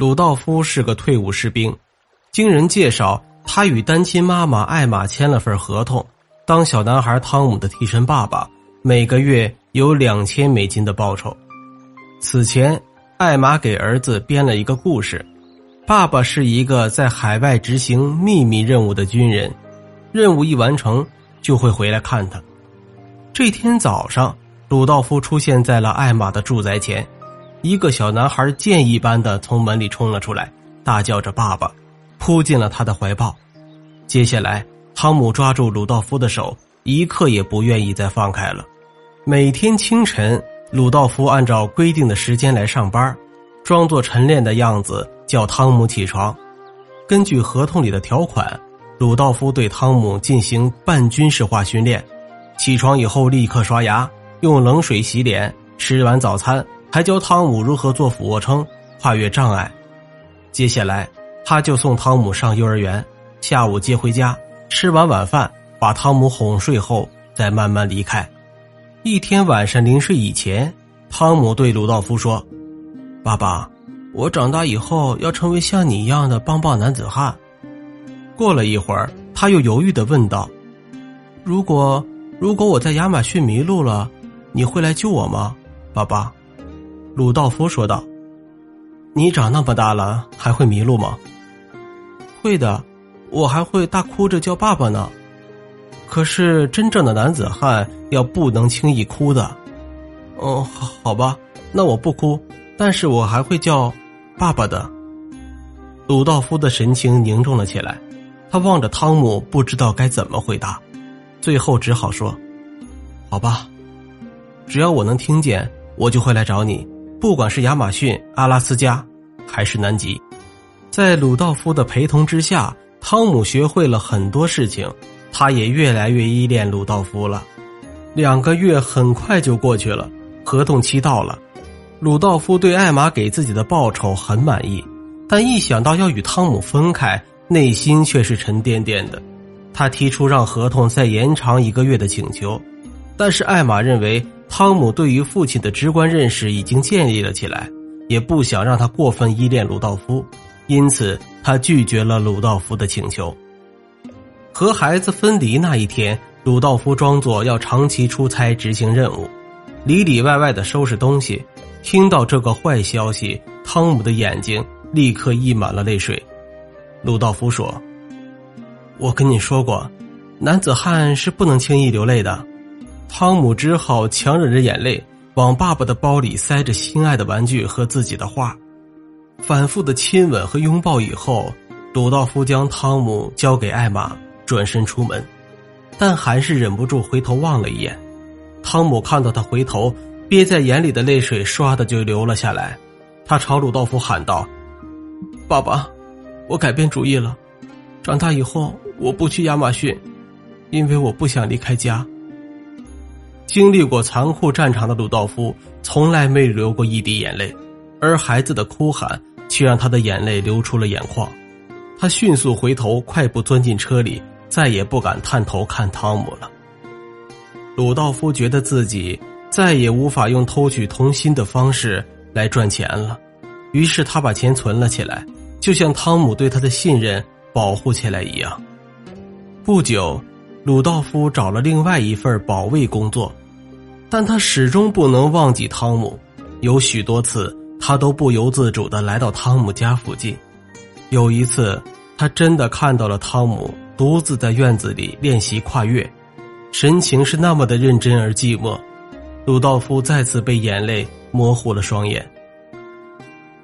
鲁道夫是个退伍士兵，经人介绍，他与单亲妈妈艾玛签了份合同，当小男孩汤姆的替身爸爸，每个月有两千美金的报酬。此前，艾玛给儿子编了一个故事，爸爸是一个在海外执行秘密任务的军人，任务一完成就会回来看他。这天早上，鲁道夫出现在了艾玛的住宅前。一个小男孩箭一般的从门里冲了出来，大叫着“爸爸”，扑进了他的怀抱。接下来，汤姆抓住鲁道夫的手，一刻也不愿意再放开了。每天清晨，鲁道夫按照规定的时间来上班，装作晨练的样子叫汤姆起床。根据合同里的条款，鲁道夫对汤姆进行半军事化训练：起床以后立刻刷牙，用冷水洗脸，吃完早餐。还教汤姆如何做俯卧撑、跨越障碍。接下来，他就送汤姆上幼儿园，下午接回家，吃完晚饭，把汤姆哄睡后，再慢慢离开。一天晚上临睡以前，汤姆对鲁道夫说：“爸爸，我长大以后要成为像你一样的棒棒男子汉。”过了一会儿，他又犹豫的问道：“如果如果我在亚马逊迷路了，你会来救我吗，爸爸？”鲁道夫说道：“你长那么大了，还会迷路吗？”“会的，我还会大哭着叫爸爸呢。”“可是真正的男子汉要不能轻易哭的。”“哦，好，吧，那我不哭，但是我还会叫爸爸的。”鲁道夫的神情凝重了起来，他望着汤姆，不知道该怎么回答，最后只好说：“好吧，只要我能听见，我就会来找你。”不管是亚马逊、阿拉斯加，还是南极，在鲁道夫的陪同之下，汤姆学会了很多事情，他也越来越依恋鲁道夫了。两个月很快就过去了，合同期到了，鲁道夫对艾玛给自己的报酬很满意，但一想到要与汤姆分开，内心却是沉甸甸的。他提出让合同再延长一个月的请求，但是艾玛认为。汤姆对于父亲的直观认识已经建立了起来，也不想让他过分依恋鲁道夫，因此他拒绝了鲁道夫的请求。和孩子分离那一天，鲁道夫装作要长期出差执行任务，里里外外的收拾东西。听到这个坏消息，汤姆的眼睛立刻溢满了泪水。鲁道夫说：“我跟你说过，男子汉是不能轻易流泪的。”汤姆只好强忍着眼泪，往爸爸的包里塞着心爱的玩具和自己的画。反复的亲吻和拥抱以后，鲁道夫将汤姆交给艾玛，转身出门，但还是忍不住回头望了一眼。汤姆看到他回头，憋在眼里的泪水唰的就流了下来。他朝鲁道夫喊道：“爸爸，我改变主意了，长大以后我不去亚马逊，因为我不想离开家。”经历过残酷战场的鲁道夫从来没流过一滴眼泪，而孩子的哭喊却让他的眼泪流出了眼眶。他迅速回头，快步钻进车里，再也不敢探头看汤姆了。鲁道夫觉得自己再也无法用偷取童心的方式来赚钱了，于是他把钱存了起来，就像汤姆对他的信任保护起来一样。不久，鲁道夫找了另外一份保卫工作。但他始终不能忘记汤姆，有许多次他都不由自主的来到汤姆家附近。有一次，他真的看到了汤姆独自在院子里练习跨越，神情是那么的认真而寂寞。鲁道夫再次被眼泪模糊了双眼。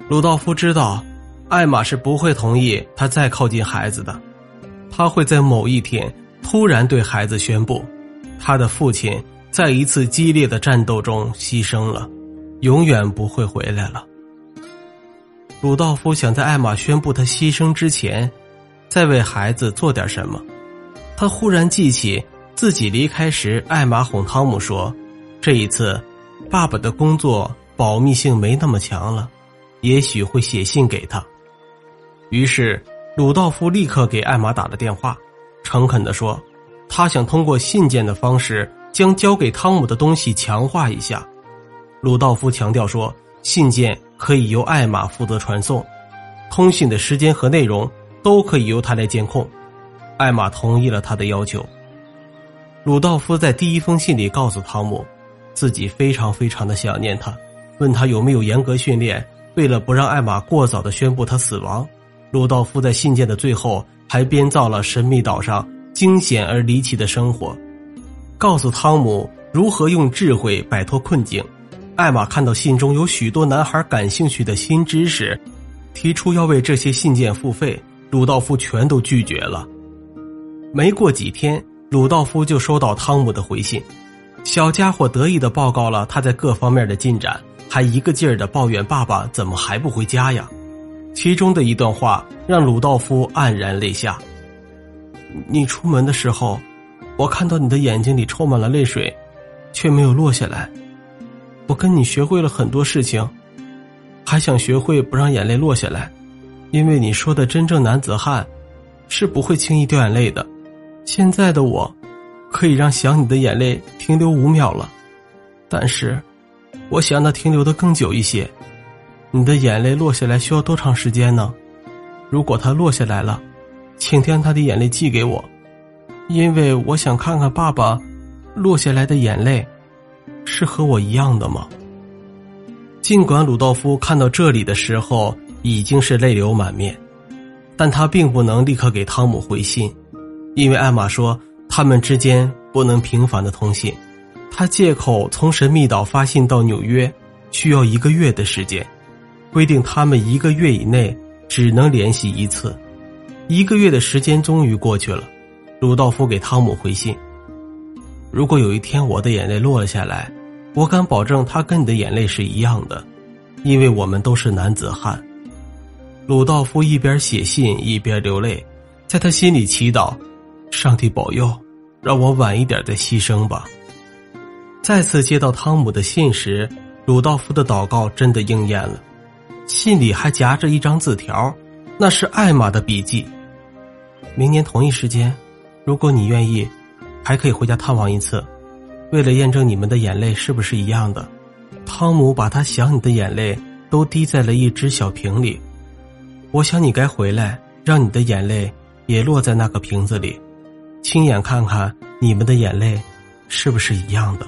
鲁道夫知道，艾玛是不会同意他再靠近孩子的，他会在某一天突然对孩子宣布，他的父亲。在一次激烈的战斗中牺牲了，永远不会回来了。鲁道夫想在艾玛宣布他牺牲之前，再为孩子做点什么。他忽然记起自己离开时，艾玛哄汤姆说：“这一次，爸爸的工作保密性没那么强了，也许会写信给他。”于是，鲁道夫立刻给艾玛打了电话，诚恳的说：“他想通过信件的方式。”将交给汤姆的东西强化一下，鲁道夫强调说，信件可以由艾玛负责传送，通信的时间和内容都可以由他来监控。艾玛同意了他的要求。鲁道夫在第一封信里告诉汤姆，自己非常非常的想念他，问他有没有严格训练。为了不让艾玛过早的宣布他死亡，鲁道夫在信件的最后还编造了神秘岛上惊险而离奇的生活，告诉汤姆如何用智慧摆脱困境。艾玛看到信中有许多男孩感兴趣的新知识，提出要为这些信件付费，鲁道夫全都拒绝了。没过几天，鲁道夫就收到汤姆的回信，小家伙得意的报告了他在各方面的进展，还一个劲儿的抱怨爸爸怎么还不回家呀。其中的一段话让鲁道夫黯然泪下：“你出门的时候，我看到你的眼睛里充满了泪水，却没有落下来。”我跟你学会了很多事情，还想学会不让眼泪落下来，因为你说的真正男子汉是不会轻易掉眼泪的。现在的我，可以让想你的眼泪停留五秒了，但是我想让它停留的更久一些。你的眼泪落下来需要多长时间呢？如果它落下来了，请将他的眼泪寄给我，因为我想看看爸爸落下来的眼泪。是和我一样的吗？尽管鲁道夫看到这里的时候已经是泪流满面，但他并不能立刻给汤姆回信，因为艾玛说他们之间不能频繁的通信。他借口从神秘岛发信到纽约需要一个月的时间，规定他们一个月以内只能联系一次。一个月的时间终于过去了，鲁道夫给汤姆回信：如果有一天我的眼泪落了下来。我敢保证，他跟你的眼泪是一样的，因为我们都是男子汉。鲁道夫一边写信一边流泪，在他心里祈祷：上帝保佑，让我晚一点再牺牲吧。再次接到汤姆的信时，鲁道夫的祷告真的应验了，信里还夹着一张字条，那是艾玛的笔记。明年同一时间，如果你愿意，还可以回家探望一次。为了验证你们的眼泪是不是一样的，汤姆把他想你的眼泪都滴在了一只小瓶里。我想你该回来，让你的眼泪也落在那个瓶子里，亲眼看看你们的眼泪是不是一样的。